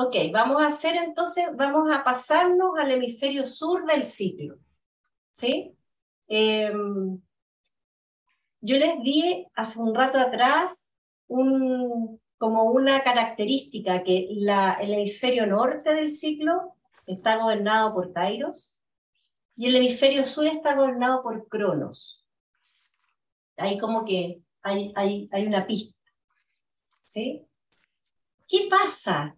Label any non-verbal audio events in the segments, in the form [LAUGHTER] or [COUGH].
Ok, vamos a hacer entonces, vamos a pasarnos al hemisferio sur del ciclo. ¿Sí? Em, yo les di hace un rato atrás un, como una característica que el hemisferio norte del ciclo está gobernado por Kairos y el hemisferio sur está gobernado por Cronos. Ahí como que hay, hay, hay una pista. ¿Sí? ¿Qué pasa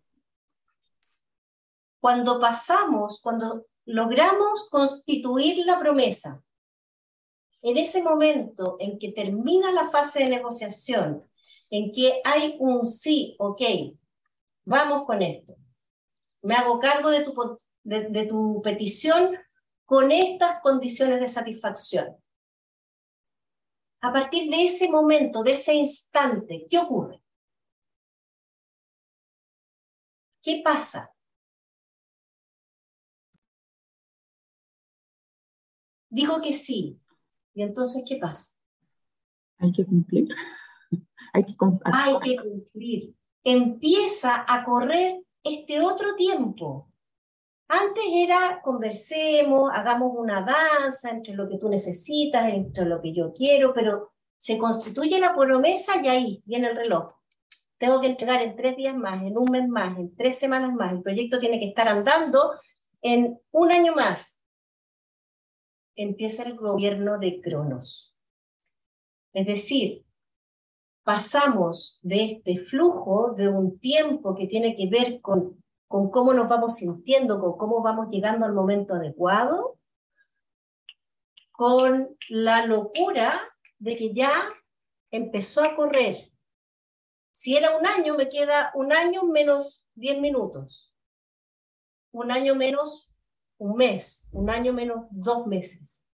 cuando pasamos, cuando logramos constituir la promesa? En ese momento en que termina la fase de negociación en que hay un sí, ok, vamos con esto. Me hago cargo de tu, de, tu petición con estas condiciones de satisfacción. A partir de ese momento, de ese instante, ¿qué ocurre? ¿Qué pasa? Digo que sí. ¿Y entonces qué pasa? Hay que cumplir. [LAUGHS] Hay que, cumplir. Empieza a correr este otro tiempo. Antes era conversemos, hagamos una danza entre lo que tú necesitas, entre lo que yo quiero, pero se constituye la promesa y ahí viene el reloj. Tengo que entregar en tres días más, en un mes más, en tres semanas más. El proyecto tiene que estar andando en un año más. Empieza el gobierno de Cronos. Es decir, pasamos de este flujo de un tiempo que tiene que ver con, con cómo nos vamos sintiendo, con cómo vamos llegando al momento adecuado, con la locura de que ya empezó a correr. Si era un año, me queda un año menos 10 minutos. Un año menos un mes. Un año menos dos meses.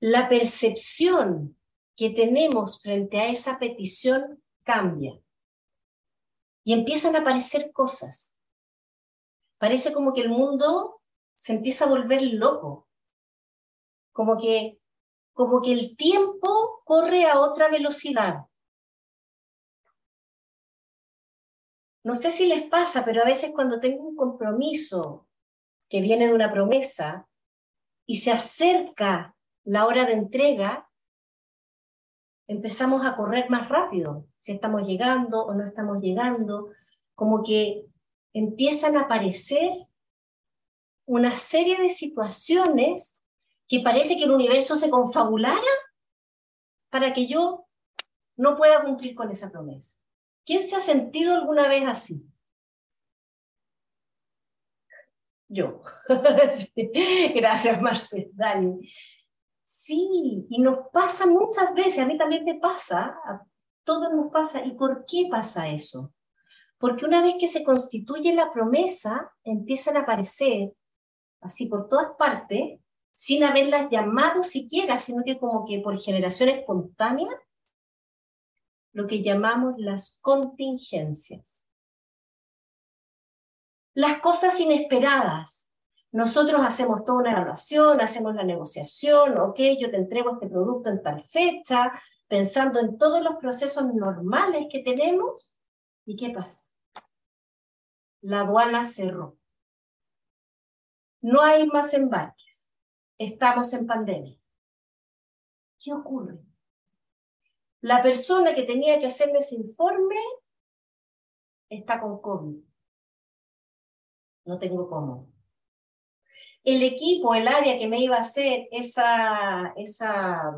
la percepción que tenemos frente a esa petición cambia. Y empiezan a aparecer cosas. Parece como que el mundo se empieza a volver loco. Como que, como que el tiempo corre a otra velocidad. No sé si les pasa, pero a veces cuando tengo un compromiso que viene de una promesa y se acerca la hora de entrega, empezamos a correr más rápido, si estamos llegando o no estamos llegando, como que empiezan a aparecer una serie de situaciones que parece que el universo se confabulara para que yo no pueda cumplir con esa promesa. ¿Quién se ha sentido alguna vez así? Yo. [LAUGHS] Gracias, Marcel, Dani. Sí, y nos pasa muchas veces, a mí también me pasa, a todos nos pasa. ¿Y por qué pasa eso? Porque una vez que se constituye la promesa, empiezan a aparecer, así por todas partes, sin haberlas llamado siquiera, sino que como que por generación espontánea, lo que llamamos las contingencias. Las cosas inesperadas, nosotros hacemos toda una evaluación, hacemos la negociación, ok, yo te entrego este producto en tal fecha, pensando en todos los procesos normales que tenemos. ¿Y qué pasa? La aduana cerró. No hay más embarques. Estamos en pandemia. ¿Qué ocurre? La persona que tenía que hacerme ese informe está con COVID. No tengo cómo el equipo, el área que me iba a hacer esa, esa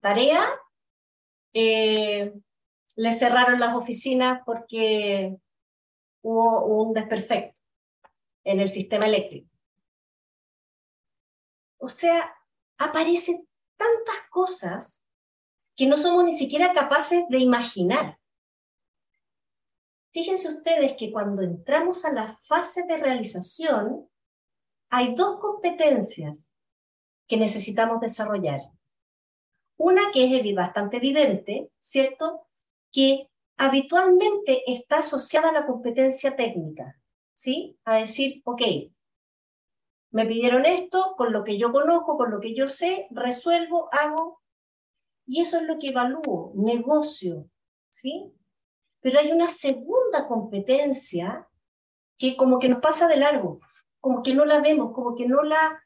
tarea, eh, le cerraron las oficinas porque hubo un desperfecto en el sistema eléctrico. O sea, aparecen tantas cosas que no somos ni siquiera capaces de imaginar. Fíjense ustedes que cuando entramos a la fase de realización, hay dos competencias que necesitamos desarrollar. Una que es bastante evidente, ¿cierto? Que habitualmente está asociada a la competencia técnica, ¿sí? A decir, ok, me pidieron esto, con lo que yo conozco, con lo que yo sé, resuelvo, hago, y eso es lo que evalúo, negocio, ¿sí? Pero hay una segunda competencia que como que nos pasa de largo, como que no la vemos, como que no la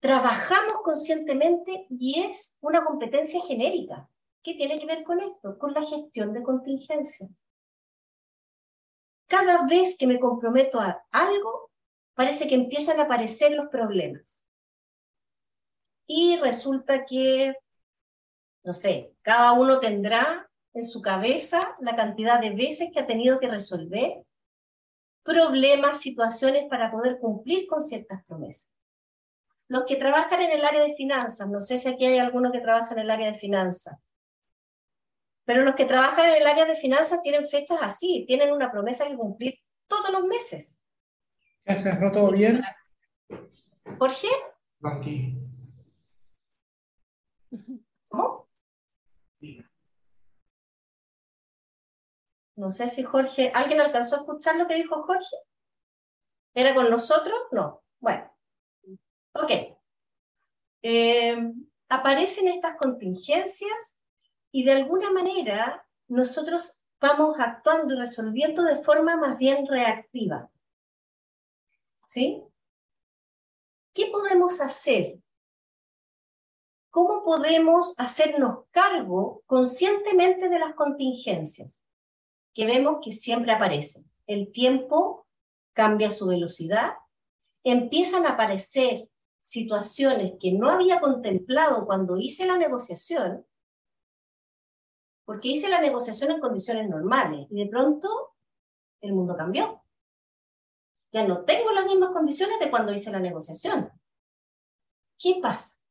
trabajamos conscientemente y es una competencia genérica. ¿Qué tiene que ver con esto? Con la gestión de contingencia. Cada vez que me comprometo a algo, parece que empiezan a aparecer los problemas. Y resulta que, no sé, cada uno tendrá en su cabeza la cantidad de veces que ha tenido que resolver problemas, situaciones para poder cumplir con ciertas promesas. Los que trabajan en el área de finanzas, no sé si aquí hay alguno que trabaja en el área de finanzas, pero los que trabajan en el área de finanzas tienen fechas así, tienen una promesa que cumplir todos los meses. ¿Ya se cerró todo bien? Jorge. Aquí. ¿Cómo? No sé si Jorge, ¿alguien alcanzó a escuchar lo que dijo Jorge? ¿Era con nosotros? No. Bueno. Ok. Eh, aparecen estas contingencias y de alguna manera nosotros vamos actuando y resolviendo de forma más bien reactiva. ¿Sí? ¿Qué podemos hacer? ¿Cómo podemos hacernos cargo conscientemente de las contingencias que vemos que siempre aparecen? El tiempo cambia su velocidad, empiezan a aparecer situaciones que no había contemplado cuando hice la negociación, porque hice la negociación en condiciones normales y de pronto el mundo cambió ya no tengo las mismas condiciones de cuando hice la negociación. ¿Qué pasa?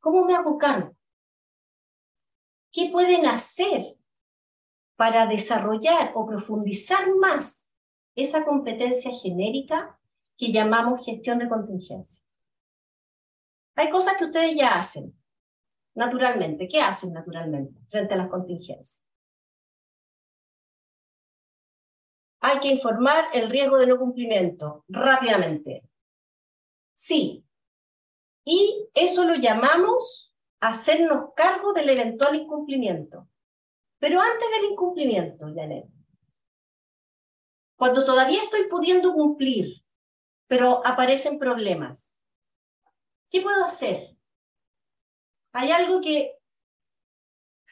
¿Cómo me hago? ¿Qué pueden hacer para desarrollar o profundizar más esa competencia genérica que llamamos gestión de contingencias? Hay cosas que ustedes ya hacen, naturalmente. ¿Qué hacen naturalmente frente a las contingencias? hay que informar el riesgo de no cumplimiento rápidamente. Sí. Y eso lo llamamos hacernos cargo del eventual incumplimiento. Pero antes del incumplimiento, Janet, cuando todavía estoy pudiendo cumplir, pero aparecen problemas, ¿qué puedo hacer? Hay algo que,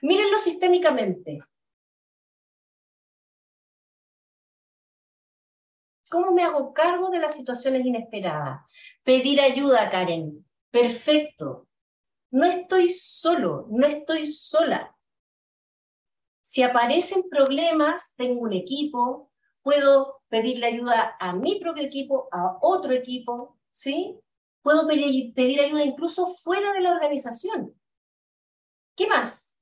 mírenlo sistémicamente, ¿Cómo me hago cargo de las situaciones inesperadas? Pedir ayuda, Karen. Perfecto. No estoy solo, no estoy sola. Si aparecen problemas, tengo un equipo, puedo pedirle ayuda a mi propio equipo, a otro equipo, ¿sí? Puedo pedir, ayuda incluso fuera de la organización. ¿Qué más?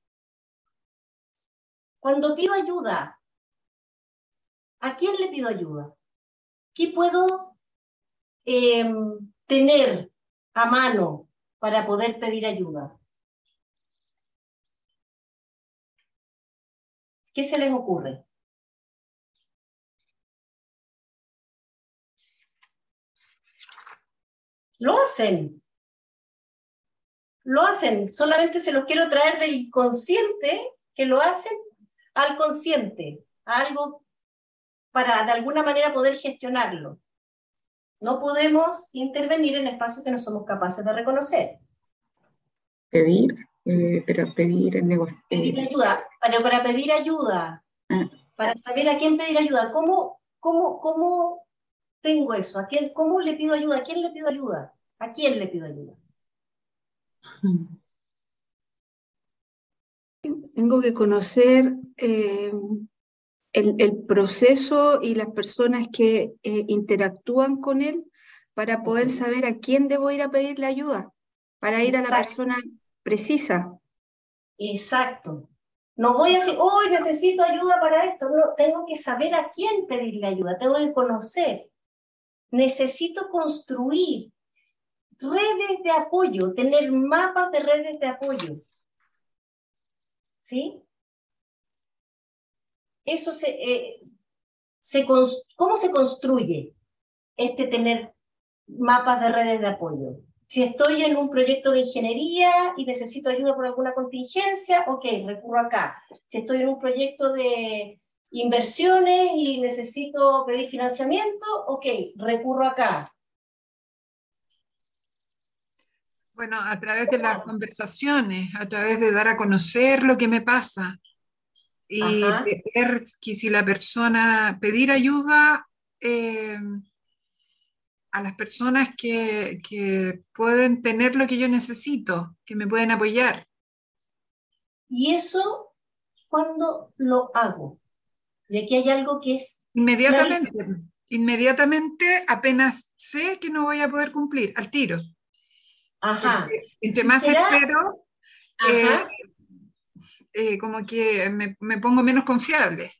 Cuando pido ayuda, ¿a quién le pido ayuda? ¿Qué puedo em, tener a mano para poder pedir ayuda? ¿Qué se les ocurre? Lo hacen. Lo hacen. Solamente se los quiero traer del inconsciente que lo hacen al consciente, algo para de alguna manera poder gestionarlo. No podemos intervenir en espacios que no somos capaces de reconocer. Pedir, eh, pero pedir el negocio. Pedir ayuda, pero para pedir ayuda, ah. para saber a quién pedir ayuda, ¿cómo, cómo, cómo tengo eso? ¿A quién, ¿Cómo le pido ayuda? ¿A quién le pido ayuda? ¿A quién le pido ayuda? Tengo que conocer eh, el, proceso y las personas que eh, interactúan con él para poder saber a quién debo ir a pedirle ayuda, para ir a la persona precisa. Exacto. No voy a decir, hoy necesito ayuda para esto. No, tengo que saber a quién pedirle ayuda, tengo que conocer. Necesito construir redes de apoyo, tener mapas de redes de apoyo. ¿Sí? Eso se, eh, se ¿cómo se construye este tener mapas de redes de apoyo? Si estoy en un proyecto de ingeniería y necesito ayuda por alguna contingencia, ok, recurro acá. Si estoy en un proyecto de, inversiones y necesito pedir financiamiento, ok, recurro acá. Bueno, a través de las conversaciones, a través de dar a conocer lo que me pasa y ver que si la persona, pedir ayuda eh, a las personas que, que pueden tener lo que yo necesito, que me pueden apoyar. Y eso, cuando lo hago? Y aquí hay algo que es... Inmediatamente, inmediatamente apenas sé que no voy a poder cumplir, al tiro. Ajá. entre más espero, eh, eh, como que me, me, pongo menos confiable.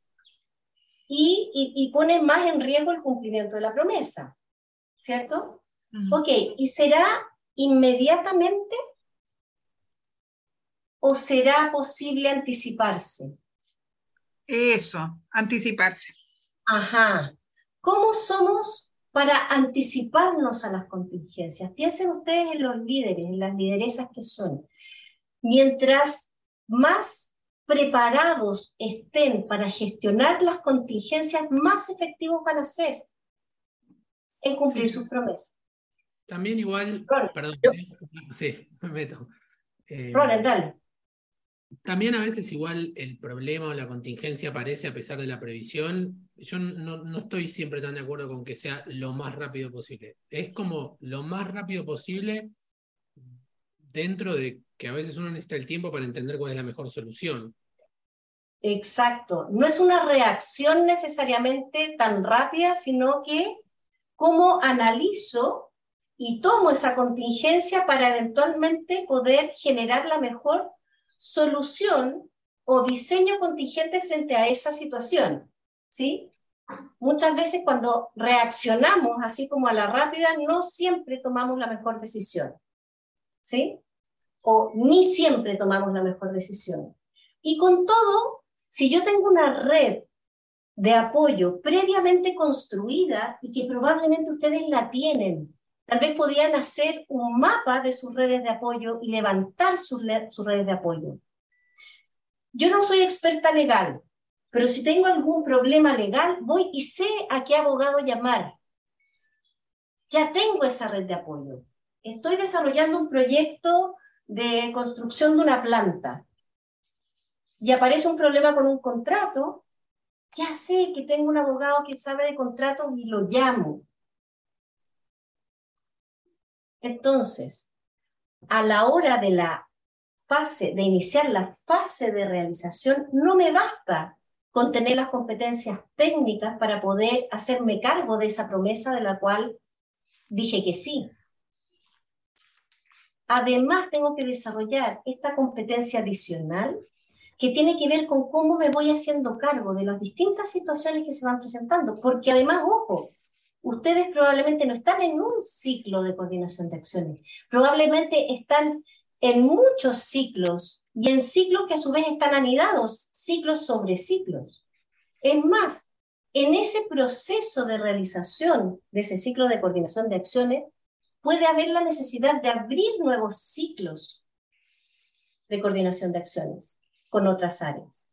Y, y, pone más en riesgo el cumplimiento de la promesa, ¿cierto? Ok, ¿y será inmediatamente o será posible anticiparse? Eso, anticiparse. Ajá. ¿Cómo somos para anticiparnos a las contingencias? Piensen ustedes en los líderes, en las lideresas que son. Mientras más preparados estén para gestionar las contingencias, más efectivos van a ser en cumplir sus promesas. También igual, perdón, sí, [LAUGHS] me meto. Eh, dale. También a veces igual el problema o la contingencia aparece a pesar de la previsión. Yo no, no, estoy siempre tan de acuerdo con que sea lo más rápido posible. Es como lo más rápido posible dentro de que a veces uno necesita el tiempo para entender cuál es la mejor solución. Exacto. No es una reacción necesariamente tan rápida, sino que cómo analizo y tomo esa contingencia para eventualmente poder generar la mejor solución o diseño contingente frente a esa situación, ¿sí? Muchas veces cuando reaccionamos así como a la rápida, no siempre tomamos la mejor decisión, ¿sí? O ni siempre tomamos la mejor decisión. Y con todo, si yo tengo una red de apoyo previamente construida y que probablemente ustedes la tienen Tal vez podrían hacer un mapa de sus redes de apoyo y levantar sus, redes de apoyo. Yo no soy experta legal, pero si tengo algún problema legal, voy y sé a qué abogado llamar. Ya tengo esa red de apoyo. Estoy desarrollando un proyecto de construcción de una planta y aparece un problema con un contrato, ya sé que tengo un abogado que sabe de contratos y lo llamo. Entonces, a la hora de la fase, de iniciar la fase de realización, no me basta con tener las competencias técnicas para poder hacerme cargo de esa promesa de la cual dije que sí. Además, tengo que desarrollar esta competencia adicional que tiene que ver con cómo me voy haciendo cargo de las distintas situaciones que se van presentando, porque además, ojo, ustedes probablemente no están en un ciclo de coordinación de acciones, probablemente están en muchos ciclos y en ciclos que a su vez están anidados, ciclos sobre ciclos. Es más, en ese proceso de realización de ese ciclo de coordinación de acciones, puede haber la necesidad de abrir nuevos ciclos de coordinación de acciones con otras áreas,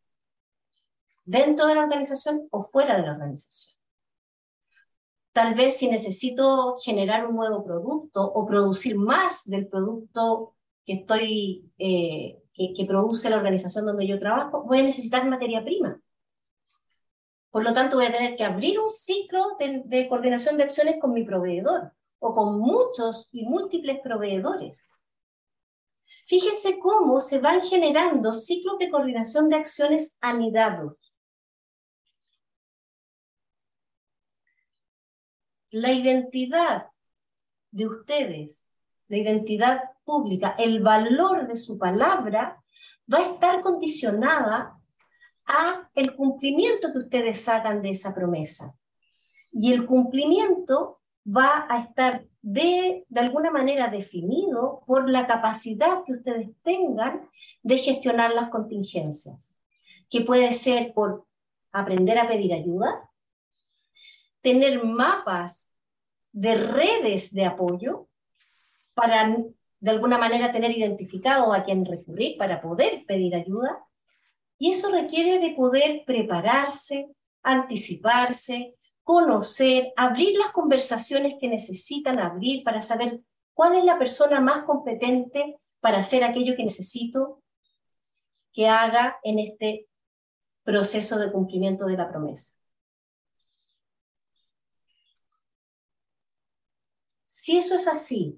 dentro de la organización o fuera de la organización. Tal vez si necesito generar un nuevo producto o producir más del producto que estoy, eh, que, produce la organización donde yo trabajo, voy a necesitar materia prima. Por lo tanto, voy a tener que abrir un ciclo de, de coordinación de acciones con mi proveedor o con muchos y múltiples proveedores. Fíjense cómo se van generando ciclos de coordinación de acciones anidados. la identidad de ustedes, la identidad pública, el valor de su palabra, va a estar condicionada a el cumplimiento que ustedes hagan de esa promesa. Y el cumplimiento va a estar de, de alguna manera definido por la capacidad que ustedes tengan de gestionar las contingencias, que puede ser por aprender a pedir ayuda, tener mapas de redes de apoyo para de alguna manera tener identificado a quién recurrir para poder pedir ayuda. Y eso requiere de poder prepararse, anticiparse, conocer, abrir las conversaciones que necesitan abrir para saber cuál es la persona más competente para hacer aquello que necesito que haga en este proceso de cumplimiento de la promesa. Si eso es así,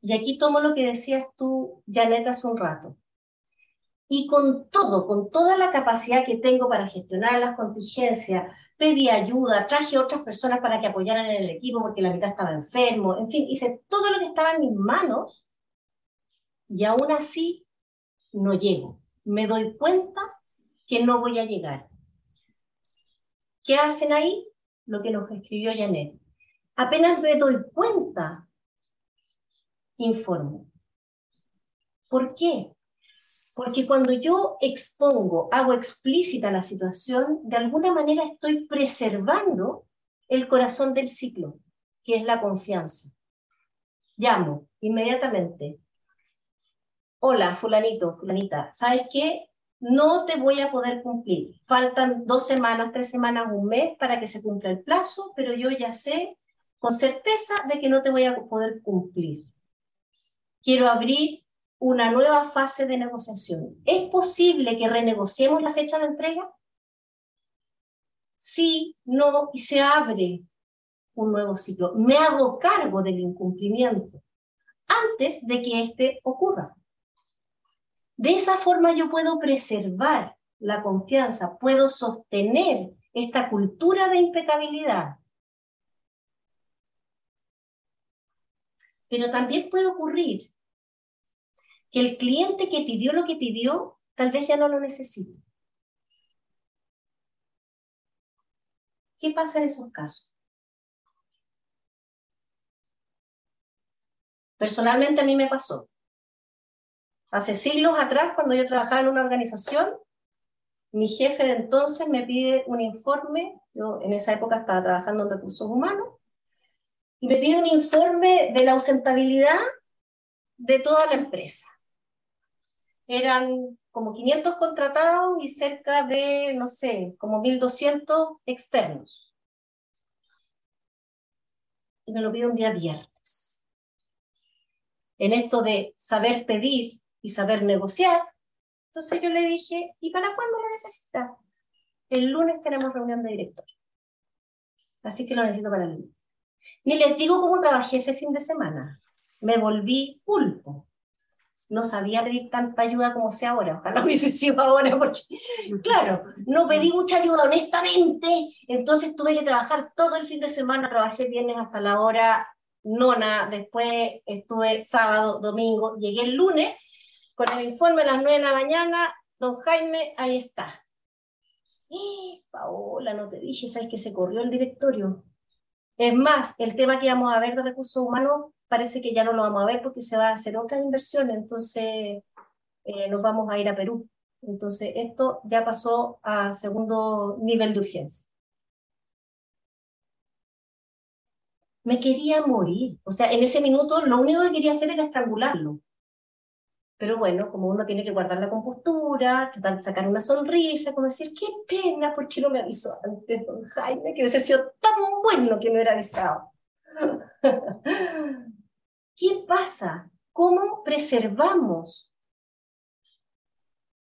y aquí tomo lo que decías tú, Janet, hace un rato, y con todo, con toda la capacidad que tengo para gestionar las contingencias, pedí ayuda, traje otras personas para que apoyaran en el equipo porque la mitad estaba enfermo, en fin, hice todo lo que estaba en mis manos y aún así no llego. Me doy cuenta que no voy a llegar. ¿Qué hacen ahí? Lo que nos escribió Janet. Apenas me doy cuenta, informo. ¿Por qué? Porque cuando yo expongo, hago explícita la situación, de alguna manera estoy preservando el corazón del ciclo, que es la confianza. Llamo inmediatamente. Hola, fulanito, fulanita, ¿sabes qué? No te voy a poder cumplir. Faltan dos semanas, tres semanas, un mes para que se cumpla el plazo, pero yo ya sé con certeza de que no te voy a poder cumplir. Quiero abrir una nueva fase de negociación. ¿Es posible que renegociemos la fecha de entrega? Sí, no, y se abre un nuevo ciclo. Me hago cargo del incumplimiento antes de que éste ocurra. De esa forma yo puedo preservar la confianza, puedo sostener esta cultura de impecabilidad. Pero también puede ocurrir que el cliente que pidió lo que pidió tal vez ya no lo necesite. ¿Qué pasa en esos casos? Personalmente a mí me pasó. Hace siglos atrás, cuando yo trabajaba en una organización, mi jefe de entonces me pide un informe, yo en esa época estaba trabajando en recursos humanos, y me pide un informe de la ausentabilidad de toda la empresa eran como 500 contratados y cerca de, no sé, como 1.200 externos. Y me lo pido un día viernes. En esto de saber pedir y saber negociar, entonces yo le dije, ¿y para cuándo lo necesita? El lunes tenemos reunión de director. Así que lo necesito para el lunes. Ni les digo cómo trabajé ese fin de semana. Me volví pulpo no sabía pedir tanta ayuda como sea ahora. Ojalá [LAUGHS] hubiese sido ahora, porque, claro, no pedí mucha ayuda honestamente, entonces tuve que trabajar todo el fin de semana, trabajé viernes hasta la hora nona, después estuve sábado, domingo, llegué el lunes con el informe a las nueve de la mañana, don Jaime, ahí está. Y, Paola, no te dije, ¿sabes que se corrió el directorio? Es más, el tema que íbamos a ver de recursos humanos parece que ya no lo vamos a ver porque se va a hacer otra inversión, entonces eh, nos vamos a ir a Perú. Entonces esto ya pasó a segundo nivel de urgencia. Me quería morir, o sea, en ese minuto lo único que quería hacer era estrangularlo. Pero bueno, como uno tiene que guardar la compostura, tratar de sacar una sonrisa, como decir, qué pena, ¿por qué no me avisó antes, don Jaime? Que hubiese sido tan bueno que me hubiera avisado. [LAUGHS] ¿Qué pasa? ¿Cómo preservamos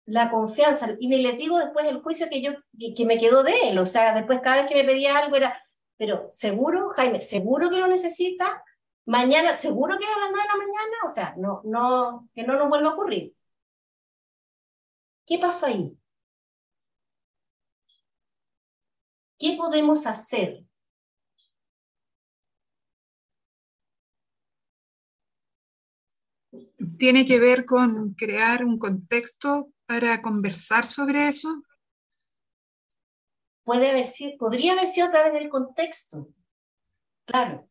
la confianza? Y me le digo después el juicio que yo que, me quedó de él, o sea, después cada vez que me pedía algo era, pero seguro, Jaime, seguro que lo necesita, mañana, seguro que a las nueve de la mañana, o sea, no, no, que no nos vuelva a ocurrir. ¿Qué pasó ahí? ¿Qué podemos hacer ¿Tiene que ver con crear un contexto para conversar sobre eso? Puede haber sido, podría haber sido a través del contexto, claro.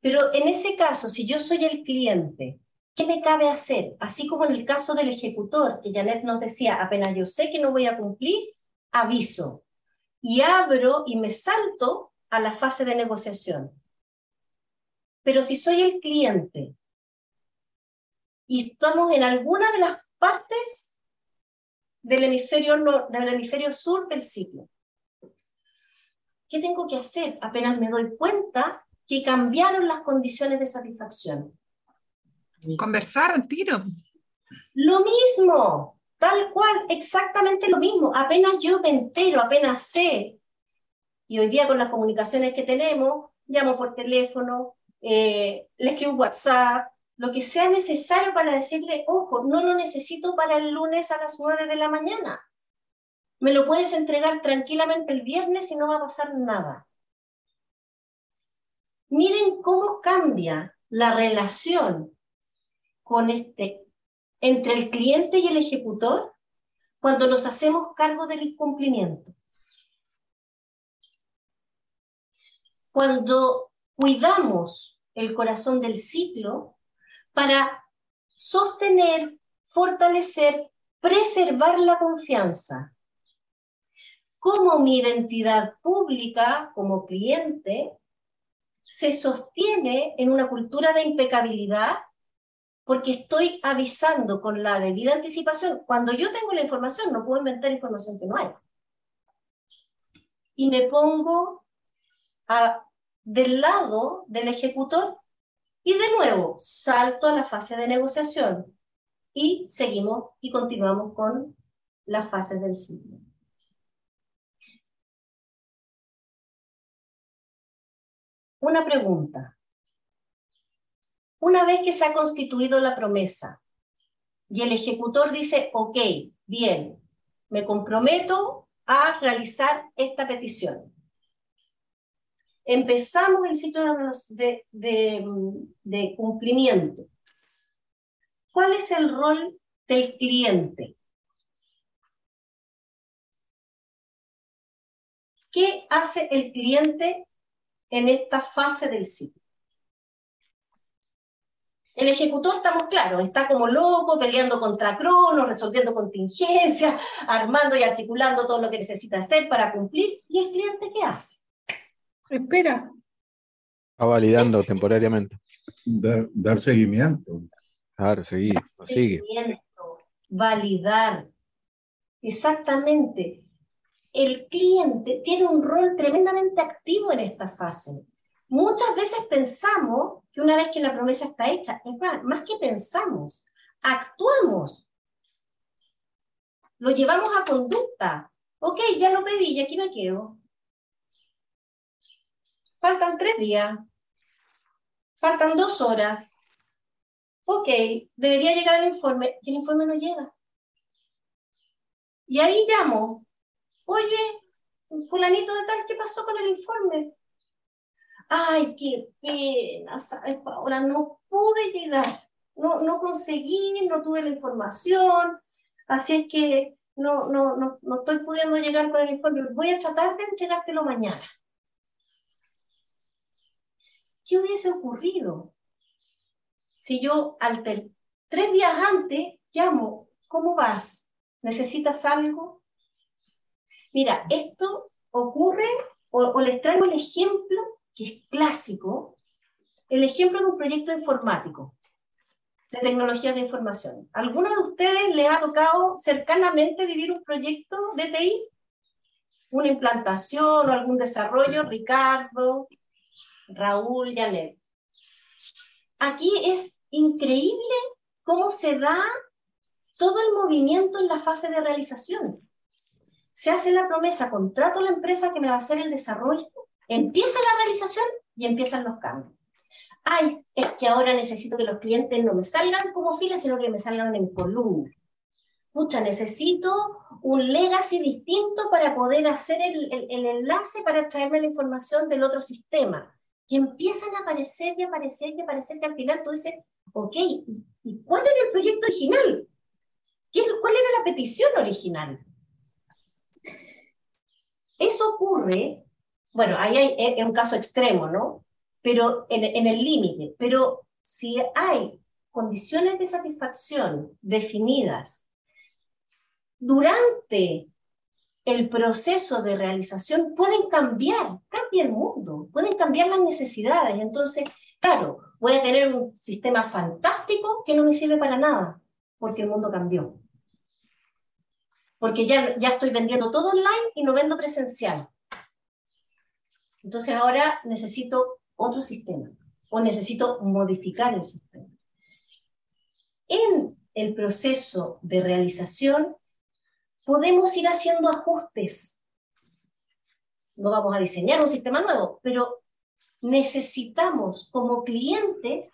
Pero en ese caso, si yo soy el cliente, ¿qué me cabe hacer? Así como en el caso del ejecutor, que Janet nos decía, apenas yo sé que no voy a cumplir, aviso. Y abro y me salto a la fase de negociación. Pero si soy el cliente y estamos en alguna de las partes del hemisferio, del hemisferio sur del ciclo. ¿Qué tengo que hacer? Apenas me doy cuenta que cambiaron las condiciones de satisfacción. Conversar tiro. Lo mismo, tal cual, exactamente lo mismo. Apenas yo me entero, apenas sé. Y hoy día con las comunicaciones que tenemos, llamo por teléfono, eh, le escribo WhatsApp, lo que sea necesario para decirle, ojo, no lo necesito para el lunes a las 9 de la mañana. Me lo puedes entregar tranquilamente el viernes y no va a pasar nada. Miren cómo cambia la relación con este, entre el cliente y el ejecutor cuando nos hacemos cargo del incumplimiento. Cuando cuidamos el corazón del ciclo para sostener, fortalecer, preservar la confianza. Cómo mi identidad pública como cliente se sostiene en una cultura de impecabilidad porque estoy avisando con la debida anticipación. Cuando yo tengo la información, no puedo inventar información que no hay. Y me pongo del lado del ejecutor y de nuevo salto a la fase de negociación y seguimos y continuamos con las fases del ciclo. Una pregunta. Una vez que se ha constituido la promesa y el ejecutor dice, ok, bien, me comprometo a realizar esta petición. Empezamos el ciclo de, cumplimiento. ¿Cuál es el rol del cliente? ¿Qué hace el cliente en esta fase del ciclo? El ejecutor, estamos claros, está como loco, peleando contra Cronos, resolviendo contingencias, [LAUGHS] armando y articulando todo lo que necesita hacer para cumplir. ¿Y el cliente qué hace? Espera. Va validando temporariamente. Dar, seguimiento. Claro, seguir, sigue. Validar. Exactamente. El cliente tiene un rol tremendamente activo en esta fase. Muchas veces pensamos que una vez que la promesa está hecha, es más, más que pensamos, actuamos. Lo llevamos a conducta. Ok, ya lo pedí y aquí me quedo. Faltan tres días. Faltan dos horas. Ok, debería llegar el informe. Y el informe no llega. Y ahí llamo. Oye, fulanito de tal, ¿qué pasó con el informe? ay, qué pena, ¿sabes, No pude llegar, no, no conseguí, no tuve la información, así es que no, no, no, no estoy pudiendo llegar con el informe. Voy a tratar de entregártelo mañana. ¿Qué hubiese ocurrido si yo al tres días antes llamo, ¿cómo vas? ¿Necesitas algo? Mira, esto ocurre, o, o les traigo el ejemplo que es clásico, el ejemplo de un proyecto informático, de tecnología de información. ¿Alguno de ustedes les ha tocado cercanamente vivir un proyecto de TI? ¿Una implantación o algún desarrollo? Ricardo, Raúl, Janet. Aquí es increíble cómo se da todo el movimiento en la fase de realización. Se hace la promesa, contrato a la empresa que me va a hacer el desarrollo, Empieza la realización y empiezan los cambios. Ay, es que ahora necesito que los clientes no me salgan como filas, sino que me salgan en columna. Pucha, necesito un legacy distinto para poder hacer el, enlace para traerme la información del otro sistema. Y empiezan a aparecer y aparecer y aparecer que al final tú dices, ok, ¿y cuál era el proyecto original? ¿Qué, ¿Cuál era la petición original? Eso ocurre bueno, ahí hay, es un caso extremo, ¿no? Pero en, en el límite. Pero si hay condiciones de satisfacción definidas durante el proceso de realización, pueden cambiar, cambia el mundo, pueden cambiar las necesidades. Entonces, claro, voy a tener un sistema fantástico que no me sirve para nada, porque el mundo cambió. porque ya, ya estoy vendiendo todo online y no vendo presencial. Entonces ahora necesito otro sistema o necesito modificar el sistema. En el proceso de realización podemos ir haciendo ajustes. No vamos a diseñar un sistema nuevo, pero necesitamos como clientes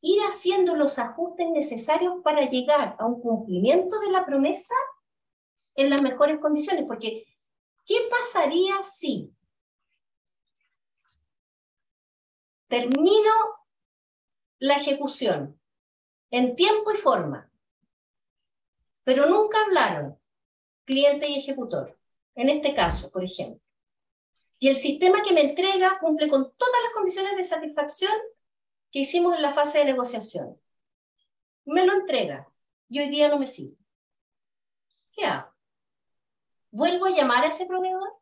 ir haciendo los ajustes necesarios para llegar a un cumplimiento de la promesa en las mejores condiciones. Porque, ¿qué pasaría si termino la ejecución en tiempo y forma, pero nunca hablaron cliente y ejecutor? En este caso, por ejemplo. Y el sistema que me entrega cumple con todas las condiciones de satisfacción que hicimos en la fase de negociación. Me lo entrega y hoy día no me sirve. ¿Qué hago? ¿Vuelvo a llamar a ese proveedor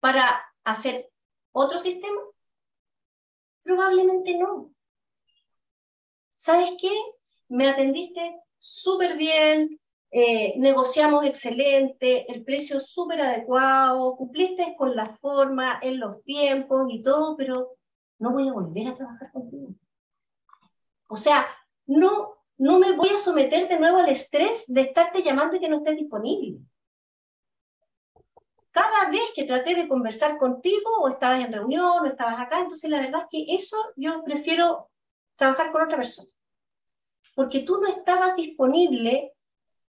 para hacer otro sistema? Probablemente no. ¿Sabes qué? Me atendiste súper bien, eh, negociamos excelente, el precio súper adecuado, cumpliste con la forma, en los tiempos y todo, pero no voy a volver a trabajar contigo. O sea, no, no me voy a someter de nuevo al estrés de estarte llamando y que no estés disponible. Cada vez que traté de conversar contigo, o estabas en reunión, o estabas acá, entonces la verdad es que eso yo prefiero trabajar con otra persona. Porque tú no estabas disponible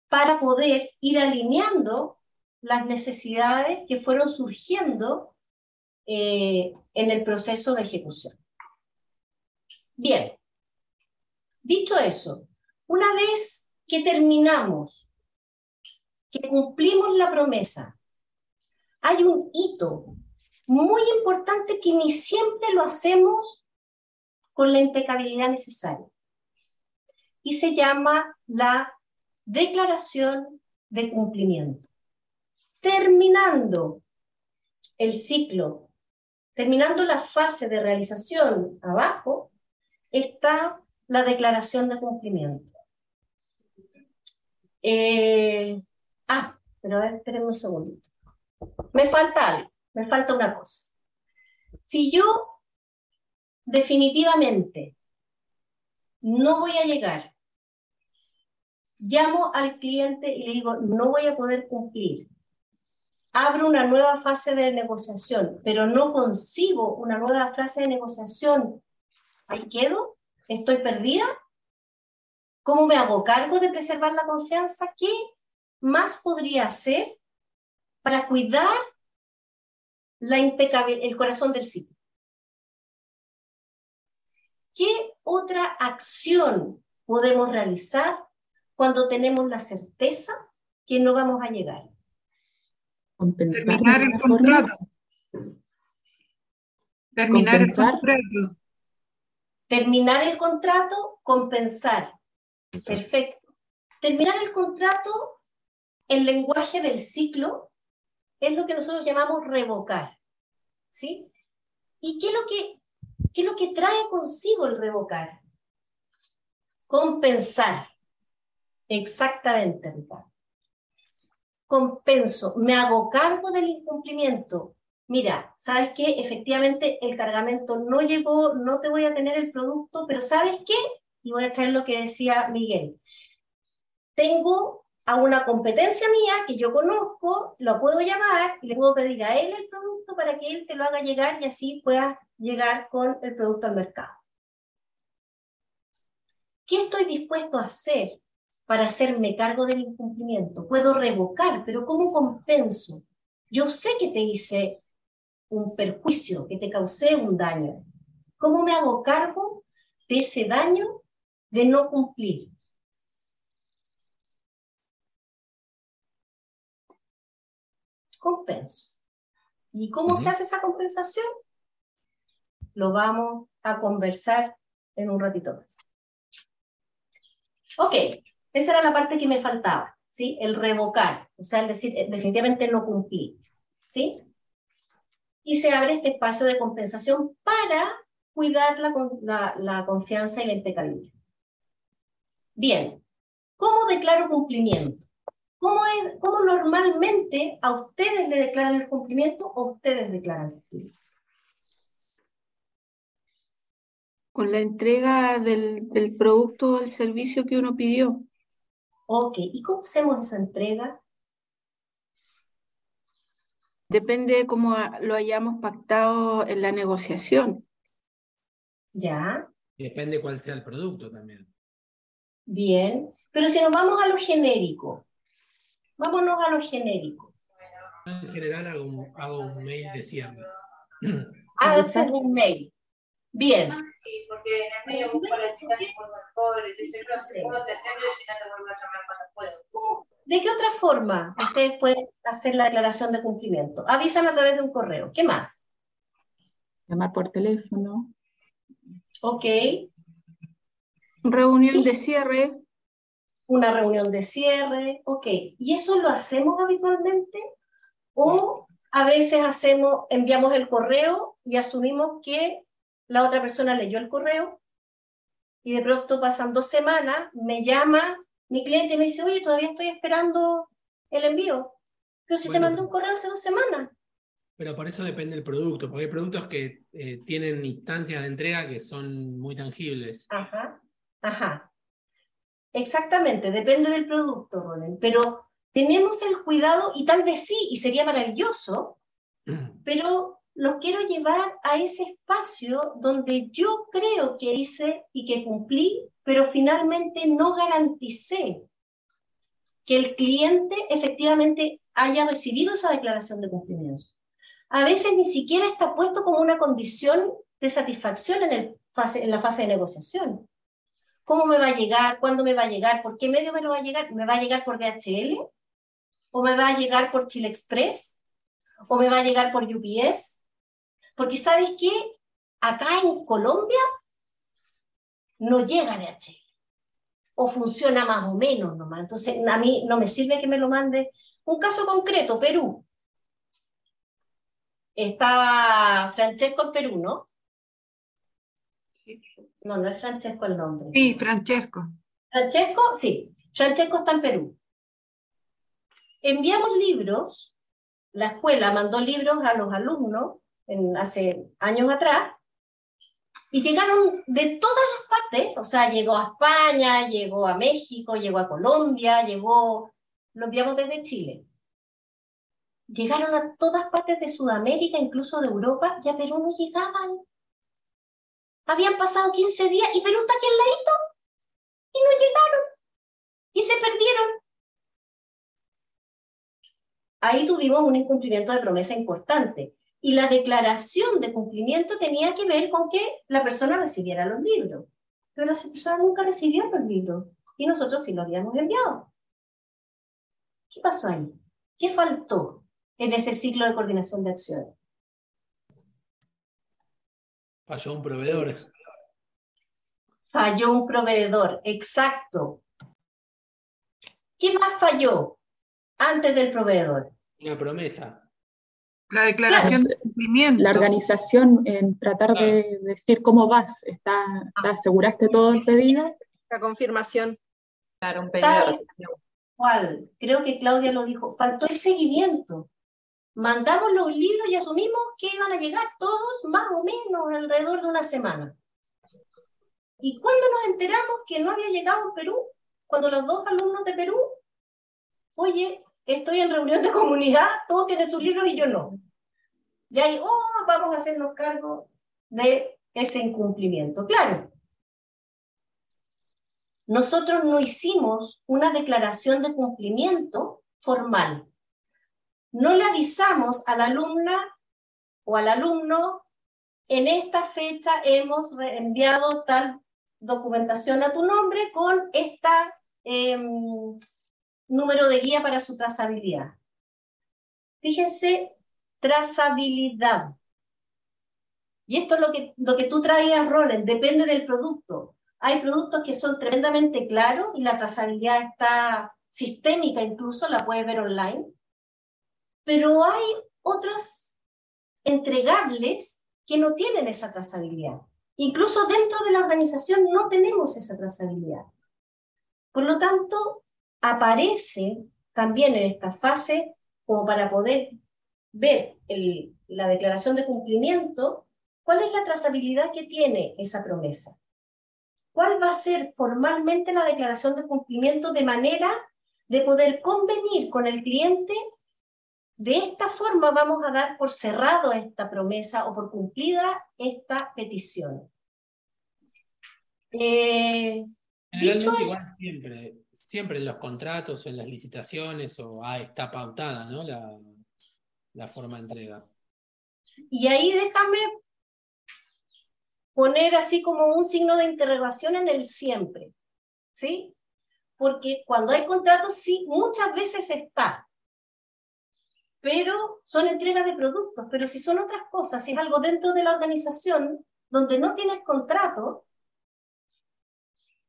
para poder ir alineando las necesidades que fueron surgiendo eh, en el proceso de ejecución. Bien, dicho eso, una vez que terminamos, que cumplimos la promesa, hay un hito muy importante que ni siempre lo hacemos con la impecabilidad necesaria. Y se llama la declaración de cumplimiento. Terminando el ciclo Terminando la fase de realización abajo, está la declaración de cumplimiento. Eh, ah, pero a ver, espérenme un segundito. Me falta algo, me falta una cosa. Si yo definitivamente no voy a llegar, llamo al cliente y le digo, no voy a poder cumplir, abro una nueva fase de negociación, pero no consigo una nueva fase de negociación, ahí quedo, estoy perdida. ¿Cómo me hago cargo de preservar la confianza? ¿Qué más podría hacer para cuidar la impecable, el corazón del sitio? ¿Qué otra acción podemos realizar cuando tenemos la certeza que no vamos a llegar? Terminar el contrato. Terminar el contrato. Terminar el contrato, compensar. Perfecto. Terminar el contrato, el lenguaje del ciclo, es lo que nosotros llamamos revocar. ¿Sí? ¿Y qué es lo que, qué es lo que trae consigo el revocar? Compensar. Exactamente, Ricardo compenso, me hago cargo del incumplimiento. Mira, ¿sabes qué? Efectivamente el cargamento no llegó, no te voy a tener el producto, pero ¿sabes qué? Y voy a traer lo que decía Miguel. Tengo a una competencia mía que yo conozco, lo puedo llamar y le puedo pedir a él el producto para que él te lo haga llegar y así puedas llegar con el producto al mercado. ¿Qué estoy dispuesto a hacer para hacerme cargo del incumplimiento. Puedo revocar, pero ¿cómo compenso? Yo sé que te hice un perjuicio, que te causé un daño. ¿Cómo me hago cargo de ese daño de no cumplir? Compenso. ¿Y cómo se hace esa compensación? Lo vamos a conversar en un ratito más. Ok, esa era la parte que me faltaba, ¿sí? El revocar, o sea, el decir, eh, definitivamente no cumplí, ¿sí? Y se abre este espacio de compensación para cuidar la, la, confianza y la impecabilidad. Bien, ¿Cómo declaro cumplimiento? ¿Cómo, es, ¿Cómo normalmente a ustedes le declaran el cumplimiento o ustedes declaran el cumplimiento? Con la entrega del, del producto o del servicio que uno pidió. Ok, ¿y cómo hacemos esa entrega? Depende de cómo lo hayamos pactado en la negociación. Ya. Depende cuál sea el producto también. Bien, pero si nos vamos a lo genérico, vámonos a lo genérico. En general hago un, hago un mail de cierre. Hacer un mail. Bien. Sí, porque en el medio busco a la chica que por pobre, dice, no sé cómo atenderlo si no te vuelvo a llamar cuando puedo. ¿De qué otra forma ustedes pueden hacer la declaración de cumplimiento? Avisan a través de un correo. ¿Qué más? Llamar por teléfono. Ok. Reunión de cierre. Una reunión de cierre. Ok. ¿Y eso lo hacemos habitualmente? ¿O a veces hacemos, enviamos el correo y asumimos que la otra persona leyó el correo y de pronto pasan dos semanas, me llama mi cliente me dice, oye, todavía estoy esperando el envío. Pero si te mandé un correo hace dos semanas. Pero por eso depende el producto, porque hay productos que eh, tienen instancias de entrega que son muy tangibles. Ajá, ajá. Exactamente, depende del producto, Ronen. Pero tenemos el cuidado, y tal vez sí, y sería maravilloso, [CLEARS THROAT] pero lo quiero llevar a ese espacio donde yo creo que hice y que cumplí pero finalmente no garanticé que el cliente efectivamente haya recibido esa declaración de cumplimiento. A veces ni siquiera está puesto como una condición de satisfacción en, el fase, en la fase de negociación. ¿Cómo me va a llegar? ¿Cuándo me va a llegar? ¿Por qué medio me lo va a llegar? ¿Me va a llegar por DHL? ¿O me va a llegar por Chile Express? ¿O me va a llegar por UPS? Porque ¿sabes qué? Acá en Colombia no llega de H. O funciona más o menos nomás. Entonces, a mí no me sirve que me lo mande. Un caso concreto, Perú. Estaba Francesco en Perú, ¿no? No, no es Francesco el nombre. Sí, Francesco. Francesco, sí. Francesco está en Perú. Enviamos libros, la escuela mandó libros a los alumnos en, hace años atrás, y llegaron de todas las partes, o sea, llegó a España, llegó a México, llegó a Colombia, llegó, lo enviamos desde Chile. Llegaron a todas partes de Sudamérica, incluso de Europa, y a Perú no llegaban. Habían pasado 15 días y Perú está aquí al ladito, y no llegaron, y se perdieron. Ahí tuvimos un incumplimiento de promesa importante y la declaración de cumplimiento tenía que ver con que la persona recibiera los libros. Pero la persona nunca recibió los libros y nosotros sí los habíamos enviado. ¿Qué pasó ahí? ¿Qué faltó en ese ciclo de coordinación de acciones? Falló un proveedor. Falló un proveedor, exacto. ¿Qué más falló antes del proveedor? Una promesa. La declaración de cumplimiento. La organización en tratar de decir cómo vas. ¿Está, ¿te aseguraste todo el pedido? La confirmación. Claro, un pedido de recepción. ¿Cuál? Creo que Claudia lo dijo. Faltó el seguimiento. Mandamos los libros y asumimos que iban a llegar todos más o menos alrededor de una semana. ¿Y cuándo nos enteramos que no había llegado en Perú? Cuando los dos alumnos de Perú, oye, estoy en reunión de comunidad, todos tienen sus libros y yo no. Y ahí, oh, vamos a hacernos cargo de ese incumplimiento. Claro, nosotros no hicimos una declaración de cumplimiento formal. No le avisamos a la alumna o al alumno, en esta fecha hemos enviado tal documentación a tu nombre con esta em, número de guía para su trazabilidad. Fíjense, trazabilidad. Y esto es lo que, lo que tú traías, Roland, depende del producto. Hay productos que son tremendamente claros y la trazabilidad está sistémica, incluso la puedes ver online. Pero hay otros entregables que no tienen esa trazabilidad. Incluso dentro de la organización no tenemos esa trazabilidad. Por lo tanto, aparece también en esta fase como para poder ver la declaración de cumplimiento, cuál es la trazabilidad que tiene esa promesa. ¿Cuál va a ser formalmente la declaración de cumplimiento de manera de poder convenir con el cliente? De esta forma vamos a dar por cerrado esta promesa o por cumplida esta petición. Eh, dicho siempre, siempre en los contratos o en las licitaciones o ah, está pautada ¿no? la, la forma de entrega. Y ahí déjame poner así como un signo de interrogación en el siempre, ¿sí? Porque cuando hay contratos, sí, muchas veces está, pero son entregas de productos, pero si son otras cosas, si es algo dentro de la organización donde no tienes contrato,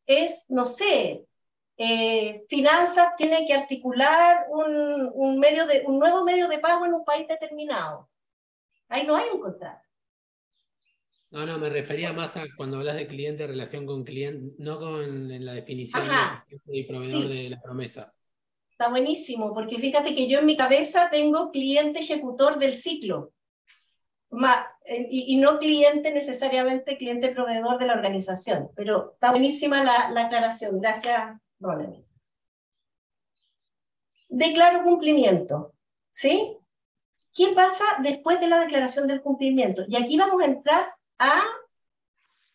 es, no sé, eh, finanzas tiene que articular un, medio de, un nuevo medio de pago en un país determinado. Ahí no hay un contrato. No, no, me refería más a cuando hablas de cliente, relación con cliente, no con en la definición del proveedor de la promesa. Está buenísimo, porque fíjate que yo en mi cabeza tengo cliente ejecutor del ciclo, eh, y, no cliente necesariamente cliente proveedor de la organización, pero está buenísima la, la aclaración. Gracias, Declaro cumplimiento, ¿sí? ¿Qué pasa después de la declaración del cumplimiento? Y aquí vamos a entrar a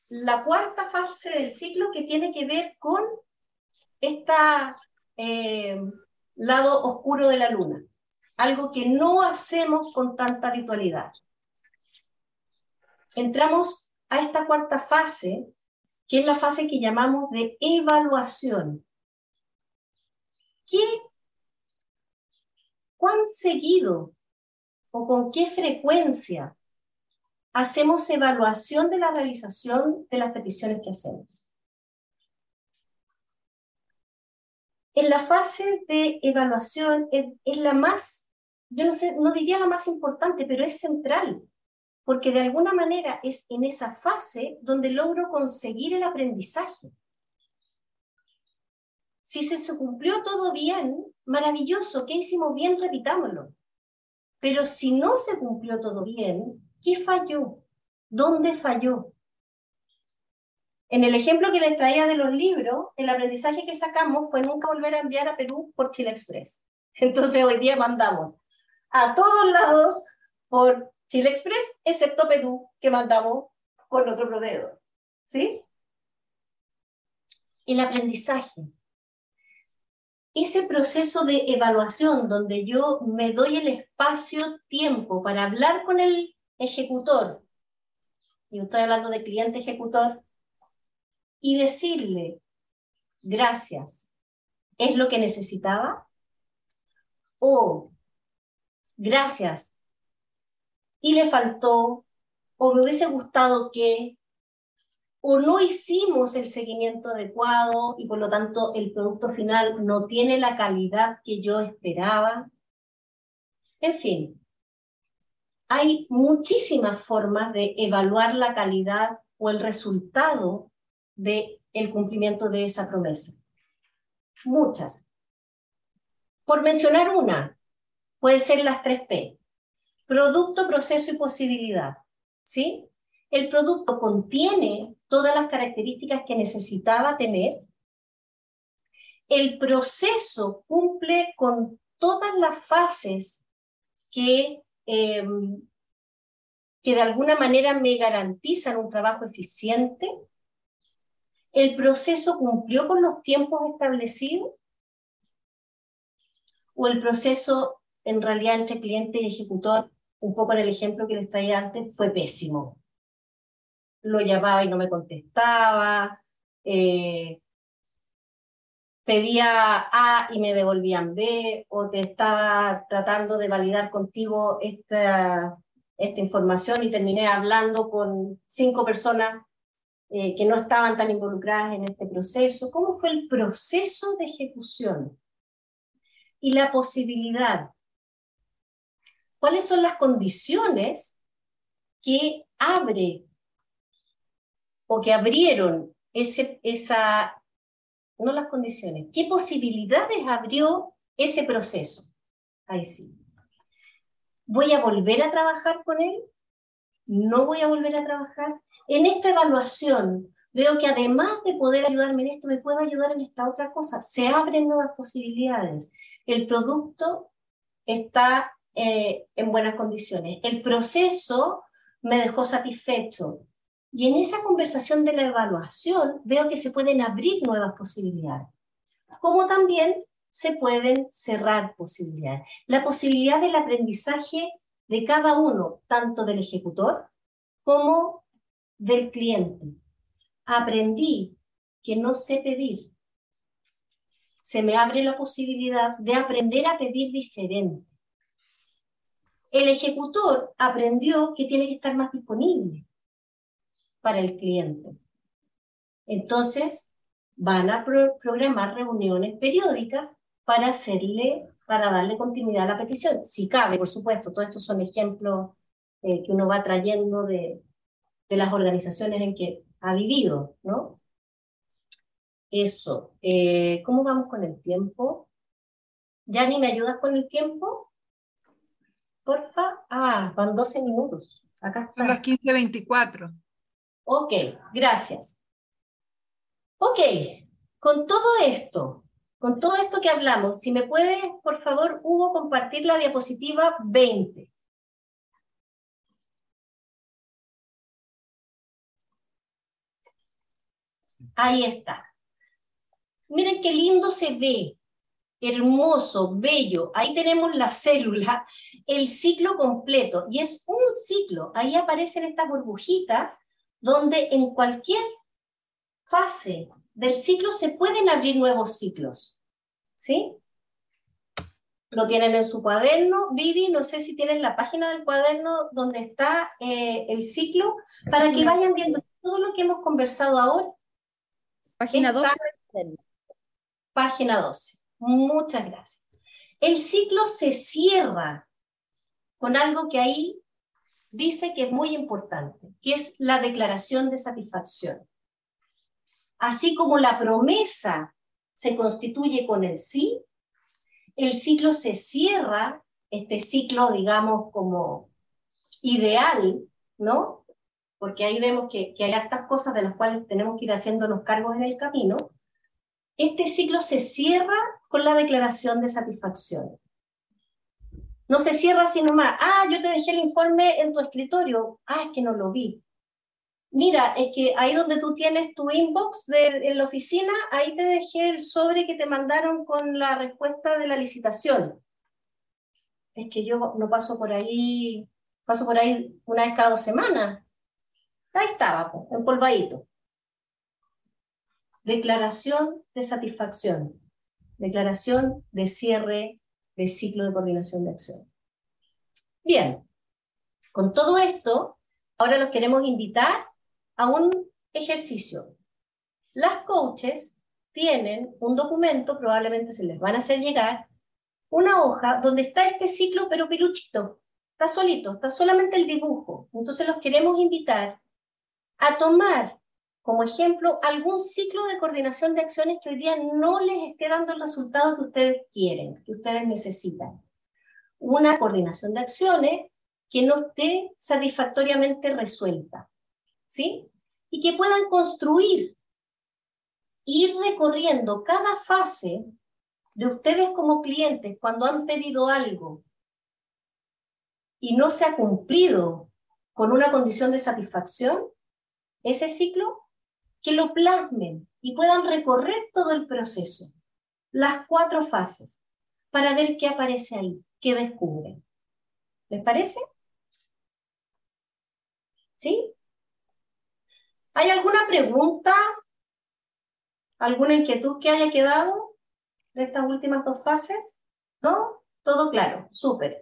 la cuarta fase del ciclo que tiene que ver con este lado oscuro de la luna, algo que no hacemos con tanta habitualidad. Entramos a esta cuarta fase, que es la fase que llamamos de evaluación. ¿Qué, cuán seguido o con qué frecuencia hacemos evaluación de la realización de las peticiones que hacemos. En la fase de evaluación es, la más, yo no diría la más importante, pero es central, porque de alguna manera es en esa fase donde logro conseguir el aprendizaje. Si se cumplió todo bien, maravilloso, ¿qué hicimos bien? Repitámoslo. Pero si no se cumplió todo bien, ¿qué falló? ¿Dónde falló? En el ejemplo que les traía de los libros, el aprendizaje que sacamos fue nunca volver a enviar a Perú por Chile Express. [LAUGHS] Entonces hoy día mandamos a todos lados por Chile Express, excepto Perú, que mandamos con otro proveedor. ¿Sí? El aprendizaje ese proceso de evaluación donde yo me doy el espacio-tiempo para hablar con el ejecutor, y estoy hablando de cliente ejecutor, y decirle, gracias, ¿es lo que necesitaba? O, gracias, y le faltó, o me hubiese gustado que, o no hicimos el seguimiento adecuado y por lo tanto el producto final no tiene la calidad que yo esperaba. En fin, hay muchísimas formas de evaluar la calidad o el resultado del el cumplimiento de esa promesa. Muchas. Por mencionar una, puede ser las tres P. Producto, proceso y posibilidad. ¿Sí? El producto contiene todas las características que necesitaba tener. El proceso cumple con todas las fases que, em, que de alguna manera me garantizan un trabajo eficiente. El proceso cumplió con los tiempos establecidos. O el proceso en realidad entre cliente y ejecutor, un poco en el ejemplo que les traía antes, fue pésimo lo llamaba y no me contestaba, eh, pedía A y me devolvían B, o te estaba tratando de validar contigo esta, esta información y terminé hablando con cinco personas eh, que no estaban tan involucradas en este proceso. ¿Cómo fue el proceso de ejecución? Y la posibilidad. ¿Cuáles son las condiciones que abre o que abrieron ese, esa no las condiciones. ¿Qué posibilidades abrió ese proceso? Ahí sí. ¿Voy a volver a trabajar con él? ¿No voy a volver a trabajar? En esta evaluación veo que además de poder ayudarme en esto, me puede ayudar en esta otra cosa. Se abren nuevas posibilidades. El producto está eh, en buenas condiciones. El proceso me dejó satisfecho. Y en esa conversación de la evaluación veo que se pueden abrir nuevas posibilidades, como también se pueden cerrar posibilidades. La posibilidad del aprendizaje de cada uno, tanto del ejecutor como del cliente. Aprendí que no sé pedir. Se me abre la posibilidad de aprender a pedir diferente. El ejecutor aprendió que tiene que estar más disponible para el cliente. Entonces, van a programar reuniones periódicas para hacerle, para darle continuidad a la petición. Si cabe, por supuesto, todos estos son ejemplos eh, que uno va trayendo de, las organizaciones en que ha vivido, ¿no? Eso. Eh, ¿Cómo vamos con el tiempo? Yani, ¿me ayudas con el tiempo? Porfa. Ah, van 12 minutos. Acá Son las 15.24. Ok, gracias. Ok, con todo esto, con todo esto que hablamos, si me puede, por favor, Hugo, compartir la diapositiva 20. Ahí está. Miren qué lindo se ve, hermoso, bello. Ahí tenemos la célula, el ciclo completo. Y es un ciclo. Ahí aparecen estas burbujitas donde en cualquier fase del ciclo se pueden abrir nuevos ciclos. ¿Sí? Lo tienen en su cuaderno. Vivi, no sé si tienen la página del cuaderno donde está eh, el ciclo, para que vayan viendo todo lo que hemos conversado ahora. Página 12. Página 12. Muchas gracias. El ciclo se cierra con algo que ahí dice que es muy importante, que es la declaración de satisfacción. Así como la promesa se constituye con el sí, el ciclo se cierra, este ciclo, digamos, como ideal, ¿no? Porque ahí vemos que, que hay hartas cosas de las cuales tenemos que ir haciéndonos cargos en el camino. Este ciclo se cierra con la declaración de satisfacción. No se cierra así nomás. Ah, yo te dejé el informe en tu escritorio. Ah, es que no lo vi. Mira, es que ahí donde tú tienes tu inbox de, en la oficina, ahí te dejé el sobre que te mandaron con la respuesta de la licitación. Es que yo no paso por ahí, paso por ahí una vez cada dos semanas. Ahí estaba, empolvadito. Declaración de satisfacción. Declaración de cierre de ciclo de coordinación de acción. Bien, con todo esto, ahora los queremos invitar a un ejercicio. Las coaches tienen un documento, probablemente se les van a hacer llegar, una hoja donde está este ciclo, pero piluchito, está solito, está solamente el dibujo. Entonces los queremos invitar a tomar como ejemplo, algún ciclo de coordinación de acciones que hoy día no les esté dando el resultado que ustedes quieren, que ustedes necesitan. Una coordinación de acciones que no esté satisfactoriamente resuelta, ¿sí? Y que puedan construir, ir recorriendo cada fase de ustedes como clientes cuando han pedido algo y no se ha cumplido con una condición de satisfacción, ese ciclo que lo plasmen y puedan recorrer todo el proceso, las cuatro fases, para ver qué aparece ahí, qué descubren. ¿Les parece? ¿Sí? ¿Hay alguna pregunta? ¿Alguna inquietud que haya quedado de estas últimas dos fases? ¿No? Todo claro, súper.